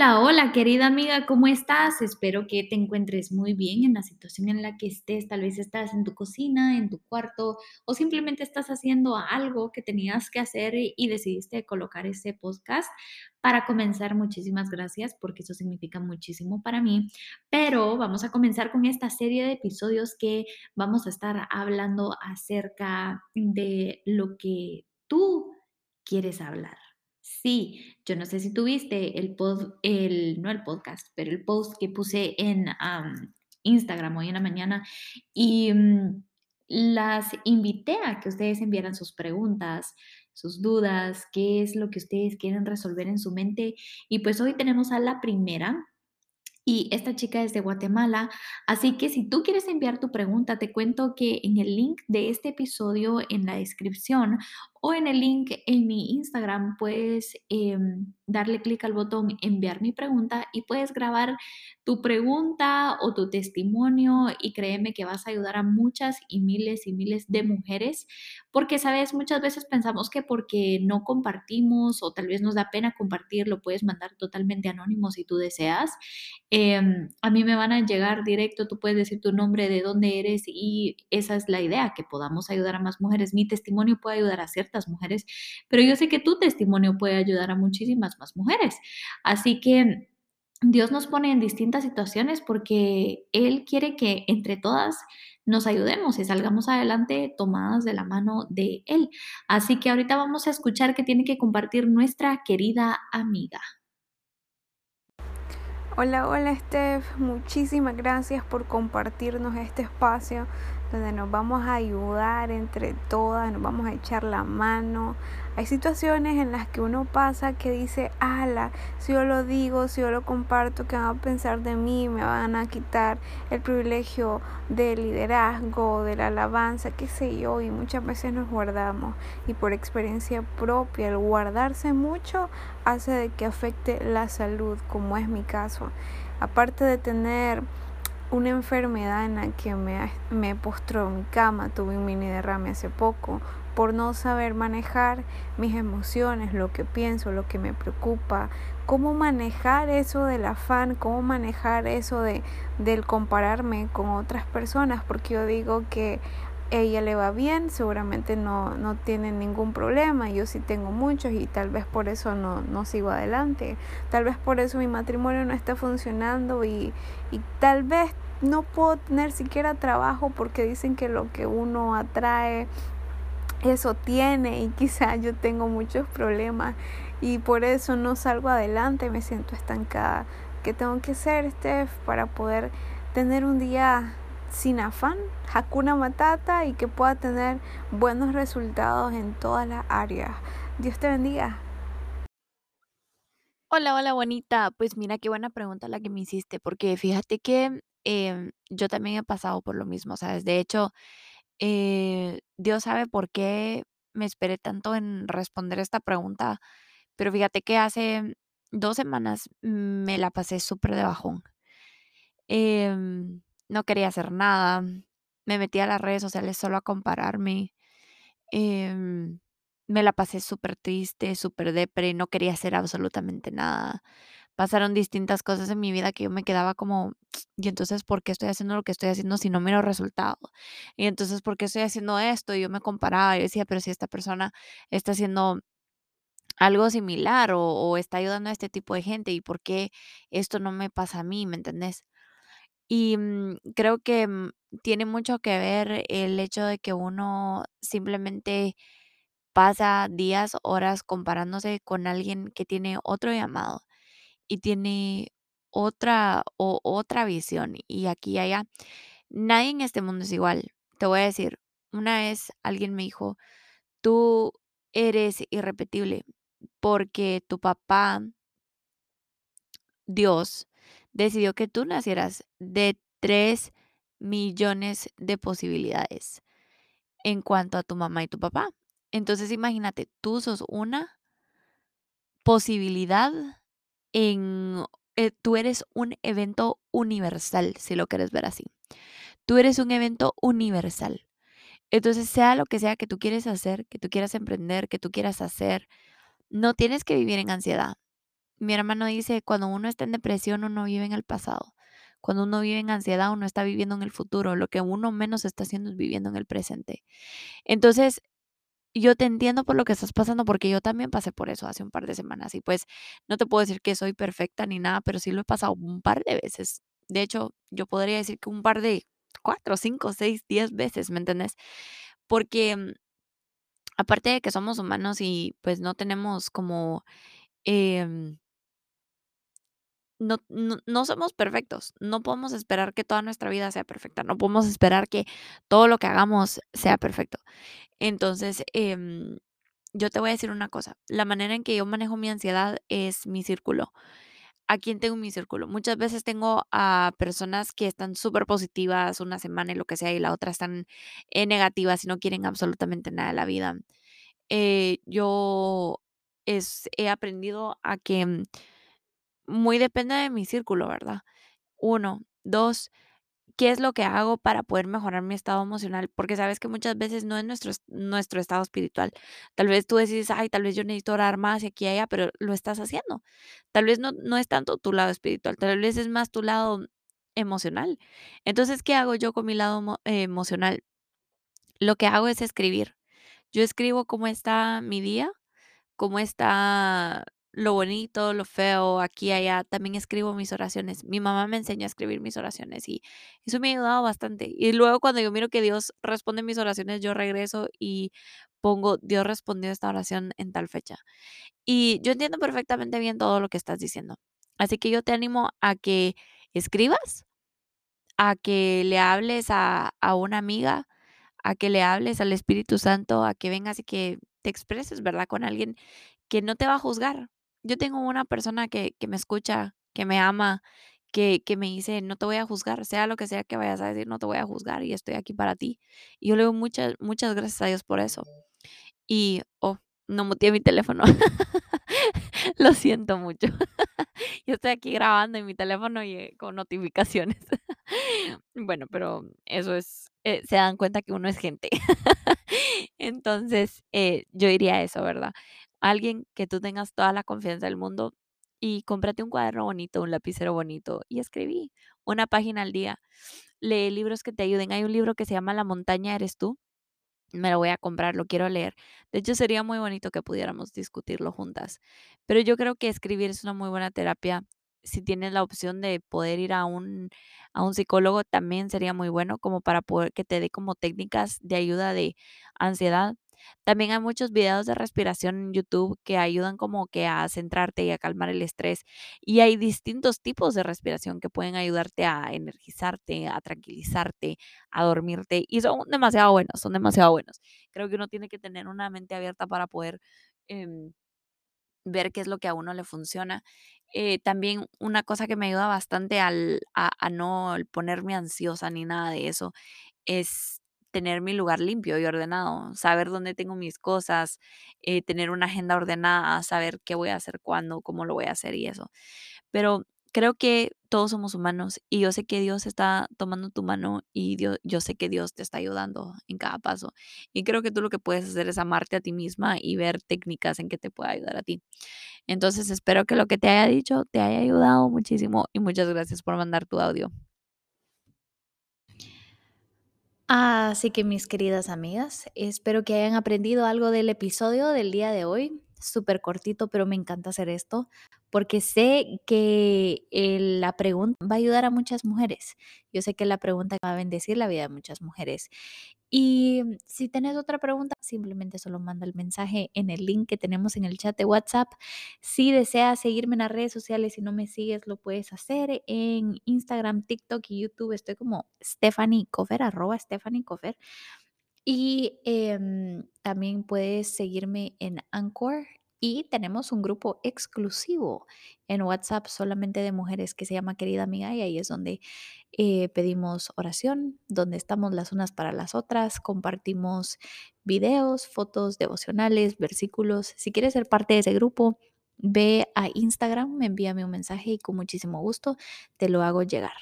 Hola, hola, querida amiga, ¿cómo estás? Espero que te encuentres muy bien en la situación en la que estés. Tal vez estás en tu cocina, en tu cuarto o simplemente estás haciendo algo que tenías que hacer y, decidiste colocar ese podcast. Para comenzar, muchísimas gracias porque eso significa muchísimo para mí. Pero vamos a comenzar con esta serie de episodios que vamos a estar hablando acerca de lo que tú quieres hablar. Sí, yo no sé si tuviste el pod, el, no el podcast, pero el post que puse en am, Instagram hoy en la mañana y mm, las invité a que ustedes enviaran sus preguntas, sus dudas, qué es lo que ustedes quieren resolver en su mente. Y pues hoy tenemos a la primera. Y esta chica es de Guatemala, así que si tú quieres enviar tu pregunta, te cuento que en el link de este episodio en la descripción o en el link en mi Instagram puedes em, darle clic al botón enviar mi pregunta y puedes grabar tu pregunta o tu testimonio y créeme que vas a ayudar a muchas y miles y miles de mujeres porque, sabes, muchas veces pensamos que porque no compartimos o tal vez nos da pena compartir, lo puedes mandar totalmente anónimo si tú deseas. Em, a mí me van a llegar directo, tú puedes decir tu nombre, de dónde eres y esa es la idea, que podamos ayudar a más mujeres. Mi testimonio puede ayudar a ciertas mujeres, pero yo sé que tu testimonio puede ayudar a muchísimas más mujeres. Así que Dios nos pone en distintas situaciones porque Él quiere que entre todas nos ayudemos y salgamos adelante tomadas de la mano de Él. Así que ahorita vamos a escuchar que tiene que compartir nuestra querida amiga. Hola, hola Steph, muchísimas gracias por compartirnos este espacio donde nos vamos a ayudar entre todas, nos vamos a echar la mano. Hay situaciones en las que uno pasa que dice, ala, si yo lo digo, si yo lo comparto, ¿qué van a pensar de mí? Me van a quitar el privilegio del liderazgo, de la alabanza, qué sé yo, y muchas veces nos guardamos. Y por experiencia propia, el guardarse mucho hace de que afecte la salud, como es mi caso. Aparte de tener una enfermedad en la que me, me postró en cama, tuve un mini derrame hace poco, por no saber manejar mis emociones, lo que pienso, lo que me preocupa, cómo manejar eso del afán, cómo manejar eso de del compararme con otras personas, porque yo digo que ella le va bien, seguramente no, no tiene ningún problema, yo sí tengo muchos y tal vez por eso no, no sigo adelante, tal vez por eso mi matrimonio no está funcionando y, y tal vez no puedo tener siquiera trabajo porque dicen que lo que uno atrae eso tiene y quizá yo tengo muchos problemas y por eso no salgo adelante, me siento estancada. ¿Qué tengo que hacer, Steph, para poder tener un día sin afán, Hakuna Matata y que pueda tener buenos resultados en todas las áreas. Dios te bendiga. Hola, hola, bonita. Pues mira qué buena pregunta la que me hiciste, porque fíjate que em, yo también he pasado por lo mismo, ¿sabes? De hecho, eh, Dios sabe por qué me esperé tanto en responder esta pregunta, pero fíjate que hace dos semanas me la pasé súper de bajón. Em, no quería hacer nada. Me metí a las redes sociales solo a compararme. Em, me la pasé súper triste, súper depre, no quería hacer absolutamente nada. Pasaron distintas cosas en mi vida que yo me quedaba como, y entonces, ¿por qué estoy haciendo lo que estoy haciendo si no miro resultado? Y entonces, ¿por qué estoy haciendo esto? Y yo me comparaba y decía, pero si esta persona está haciendo algo similar o, o está ayudando a este tipo de gente, ¿y por qué esto no me pasa a mí? ¿Me entendés? Y mm, creo que mm, tiene mucho que ver el hecho de que uno simplemente pasa días, horas comparándose con alguien que tiene otro llamado y tiene otra o otra visión y aquí y allá. Nadie en este mundo es igual. Te voy a decir, una vez alguien me dijo, tú eres irrepetible porque tu papá, Dios, decidió que tú nacieras de 3 millones de posibilidades en cuanto a tu mamá y tu papá. Entonces imagínate, tú sos una posibilidad en... eh, tú eres un evento universal, si lo quieres ver así. Tú eres un evento universal. Entonces, sea lo que sea que tú quieres hacer, que tú quieras emprender, que tú quieras hacer, no tienes que vivir en ansiedad. Mi hermano dice, cuando uno está en depresión, uno vive en el pasado. Cuando uno vive en ansiedad, uno está viviendo en el futuro. Lo que uno menos está haciendo es viviendo en el presente. Entonces, yo te entiendo por lo que estás pasando, porque yo también pasé por eso hace un par de semanas. Y pues no te puedo decir que soy perfecta ni nada, pero sí lo he pasado un par de veces. De hecho, yo podría decir que un par de cuatro, cinco, seis, diez veces, ¿me entendés? Porque mm, aparte de que somos humanos y pues no tenemos como... em, no, no, somos perfectos. No podemos esperar que toda nuestra vida sea perfecta. No podemos esperar que todo lo que hagamos sea perfecto. Entonces, em, yo te voy a decir una cosa. La manera en que yo manejo mi ansiedad es mi círculo. ¿A quién tengo en mi círculo? Muchas veces tengo a personas que están súper positivas una semana y lo que sea, y la otra están eh, negativas y no quieren absolutamente nada de la vida. Eh, yo es, he aprendido a que mm, muy depende de mi círculo, ¿verdad? Uno, dos, ¿qué es lo que hago para poder mejorar mi estado emocional? Porque sabes que muchas veces no es nuestro, es- nuestro estado espiritual. Tal vez tú decides, ay, tal vez yo necesito orar más y aquí y allá, pero lo estás haciendo. Tal vez no, no es tanto tu lado espiritual, tal vez es más tu lado emocional. Entonces, ¿qué hago yo con mi lado eh, emocional? Lo que hago es escribir. Yo escribo cómo está mi día cómo está lo bonito, lo feo, aquí allá. También escribo mis oraciones. Mi mamá me enseñó a escribir mis oraciones y eso me ha ayudado bastante. Y luego cuando yo miro que Dios responde mis oraciones, yo regreso y pongo, Dios respondió esta oración en tal fecha. Y yo entiendo perfectamente bien todo lo que estás diciendo. Así que yo te animo a que escribas, a que le hables a, a una amiga, a que le hables al Espíritu Santo, a que vengas y que te expreses, ¿verdad? Con alguien que no te va a juzgar. Yo tengo una persona que, que me escucha, que me ama, que, que me dice, no te voy a juzgar, sea lo que sea que vayas a decir, no te voy a juzgar y estoy aquí para ti. Y yo le doy muchas, muchas gracias a Dios por eso. Y, oh, no muteé mi teléfono. Lo siento mucho. Yo estoy aquí grabando en mi teléfono y eh, con notificaciones. Bueno, pero eso es, eh, se dan cuenta que uno es gente. Entonces, eh, yo diría eso, ¿verdad? Alguien que tú tengas toda la confianza del mundo y cómprate un cuaderno bonito, un lapicero bonito y escribí una página al día. Lee libros que te ayuden. Hay un libro que se llama La montaña eres tú me lo voy a comprar, lo quiero leer. De hecho, sería muy bonito que pudiéramos discutirlo juntas. Pero yo creo que escribir es una muy buena terapia. Si tienes la opción de poder ir a un, a un psicólogo, también sería muy bueno como para poder que te dé como técnicas de ayuda de ansiedad. También hay muchos videos de respiración en YouTube que ayudan como que a centrarte y a calmar el estrés. Y hay distintos tipos de respiración que pueden ayudarte a energizarte, a tranquilizarte, a dormirte. Y son demasiado buenos, son demasiado buenos. Creo que uno tiene que tener una mente abierta para poder em, ver qué es lo que a uno le funciona. Eh, también una cosa que me ayuda bastante al, a, a no ponerme ansiosa ni nada de eso es tener mi lugar limpio y ordenado, saber dónde tengo mis cosas, eh, tener una agenda ordenada, saber qué voy a hacer cuándo, cómo lo voy a hacer y eso. Pero creo que todos somos humanos y yo sé que Dios está tomando tu mano y Dios, yo sé que Dios te está ayudando en cada paso. Y creo que tú lo que puedes hacer es amarte a ti misma y ver técnicas en que te pueda ayudar a ti. Entonces espero que lo que te haya dicho te haya ayudado muchísimo y muchas gracias por mandar tu audio. Así que mis queridas amigas, espero que hayan aprendido algo del episodio del día de hoy. Súper cortito, pero me encanta hacer esto porque sé que la pregunta va a ayudar a muchas mujeres. Yo sé que la pregunta va a bendecir la vida de muchas mujeres. Y si tenés otra pregunta, simplemente solo manda el mensaje en el link que tenemos en el chat de WhatsApp. Si deseas seguirme en las redes sociales, si no me sigues, lo puedes hacer en Instagram, TikTok y YouTube. Estoy como Stephanie Cofer, arroba Stephanie Cofer. Y em, también puedes seguirme en Anchor y tenemos un grupo exclusivo en WhatsApp solamente de mujeres que se llama Querida Amiga y ahí es donde eh, pedimos oración, donde estamos las unas para las otras, compartimos videos, fotos devocionales, versículos. Si quieres ser parte de ese grupo, ve a Instagram, envíame un mensaje y con muchísimo gusto te lo hago llegar.